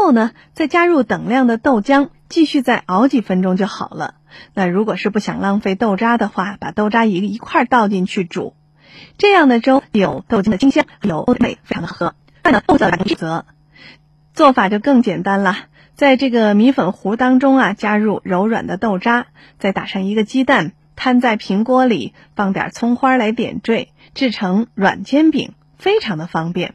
后呢，再加入等量的豆浆，继续再熬几分钟就好了。那如果是不想浪费豆渣的话，把豆渣一一块倒进去煮，这样的粥有豆浆的清香，有味，非常的好喝。但呢，豆子选择做法就更简单了，在这个米粉糊当中啊，加入柔软的豆渣，再打上一个鸡蛋，摊在平锅里，放点葱花来点缀，制成软煎饼，非常的方便。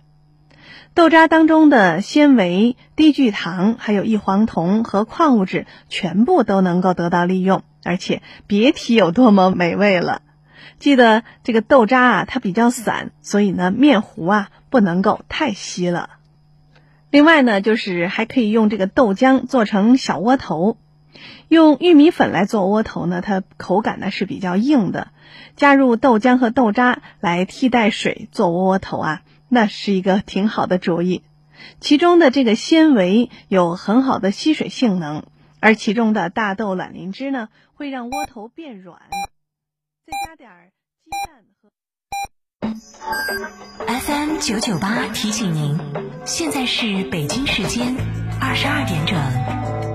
豆渣当中的纤维、低聚糖、还有异黄酮和矿物质，全部都能够得到利用，而且别提有多么美味了。记得这个豆渣啊，它比较散，所以呢，面糊啊不能够太稀了。另外呢，就是还可以用这个豆浆做成小窝头。用玉米粉来做窝头呢，它口感呢是比较硬的，加入豆浆和豆渣来替代水做窝窝头啊。那是一个挺好的主意，其中的这个纤维有很好的吸水性能，而其中的大豆卵磷脂呢，会让窝头变软。再加点儿鸡蛋和。FM 九九八提醒您，现在是北京时间二十二点整。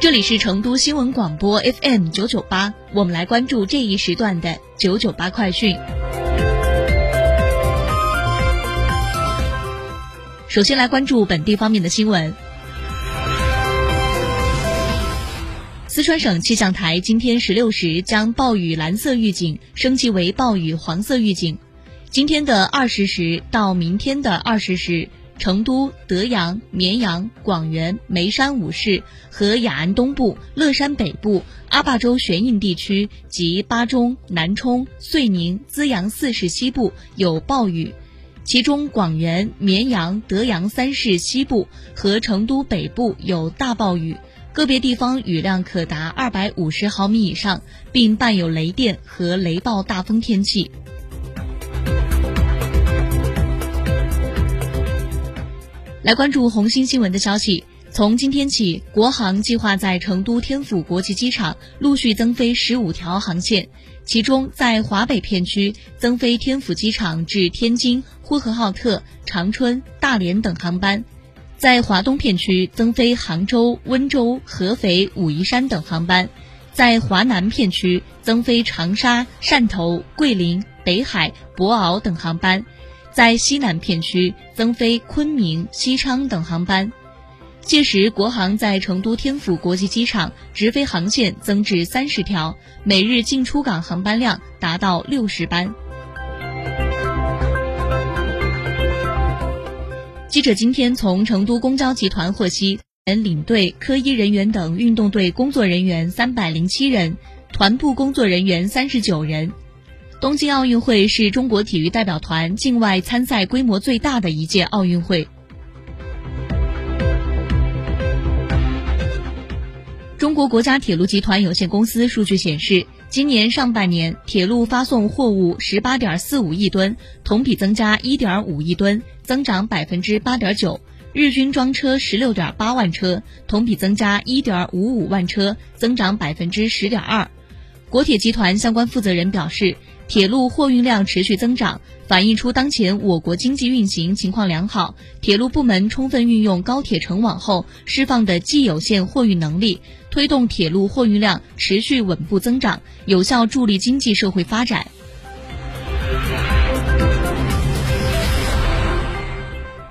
这里是成都新闻广播 FM 九九八，我们来关注这一时段的九九八快讯。首先来关注本地方面的新闻。四川省气象台今天十六时将暴雨蓝色预警升级为暴雨黄色预警。今天的二十时到明天的二十时。成都、德阳、绵阳、广元、眉山五市和雅安东部、乐山北部、阿坝州玄印地区及巴中、南充、遂宁、资阳四市西部有暴雨，其中广元、绵阳、德阳三市西部和成都北部有大暴雨，个别地方雨量可达二百五十毫米以上，并伴有雷电和雷暴大风天气。来关注红星新闻的消息。从今天起，国航计划在成都天府国际机场陆续增飞十五条航线，其中在华北片区增飞天府机场至天津、呼和浩特、长春、大连等航班；在华东片区增飞杭州、温州、合肥、武夷山等航班；在华南片区增飞长沙、汕头、桂林、北海、博鳌等航班。在西南片区增飞昆明、西昌等航班，届时国航在成都天府国际机场直飞航线增至三十条，每日进出港航班量达到六十班。记者今天从成都公交集团获悉，领队、科医人员等运动队工作人员三百零七人，团部工作人员三十九人。东京奥运会是中国体育代表团境外参赛规模最大的一届奥运会。中国国家铁路集团有限公司数据显示，今年上半年铁路发送货物十八点四五亿吨，同比增加一点五亿吨，增长百分之八点九；日均装车十六点八万车，同比增加一点五五万车，增长百分之十点二。国铁集团相关负责人表示。铁路货运量持续增长，反映出当前我国经济运行情况良好。铁路部门充分运用高铁成网后释放的既有线货运能力，推动铁路货运量持续稳步增长，有效助力经济社会发展。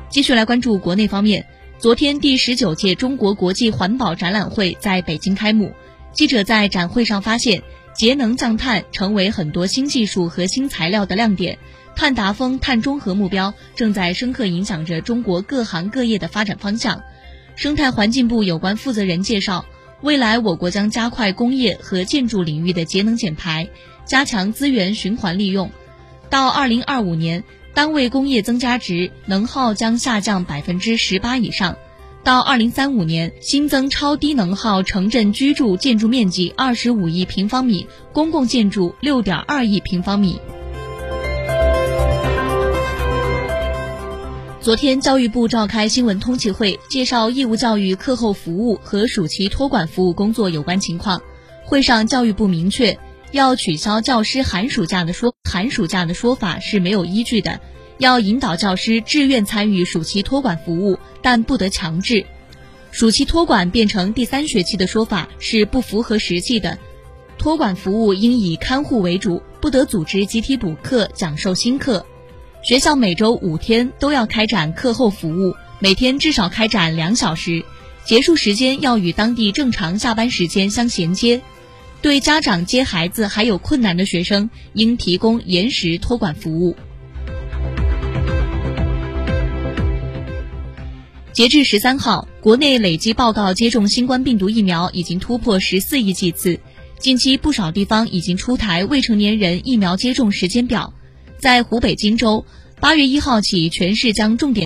继续来关注国内方面，昨天第十九届中国国际环保展览会在北京开幕。记者在展会上发现，节能降碳成为很多新技术和新材料的亮点，碳达峰、碳中和目标正在深刻影响着中国各行各业的发展方向。生态环境部有关负责人介绍，未来我国将加快工业和建筑领域的节能减排，加强资源循环利用，到二零二五年。单位工业增加值能耗将下降百分之十八以上，到二零三五年新增超低能耗城镇居住建筑面积二十五亿平方米，公共建筑六点二亿平方米。昨天，教育部召开新闻通气会，介绍义务教育课后服务和暑期托管服务工作有关情况。会上，教育部明确。要取消教师寒暑假的说寒暑假的说法是没有依据的，要引导教师自愿参与暑期托管服务，但不得强制。暑期托管变成第三学期的说法是不符合实际的，托管服务应以看护为主，不得组织集体补课讲授新课。学校每周五天都要开展课后服务，每天至少开展两小时，结束时间要与当地正常下班时间相衔接。对家长接孩子还有困难的学生，应提供延时托管服务。截至十三号，国内累计报告接种新冠病毒疫苗已经突破十四亿剂次。近期不少地方已经出台未成年人疫苗接种时间表。在湖北荆州，八月一号起，全市将重点。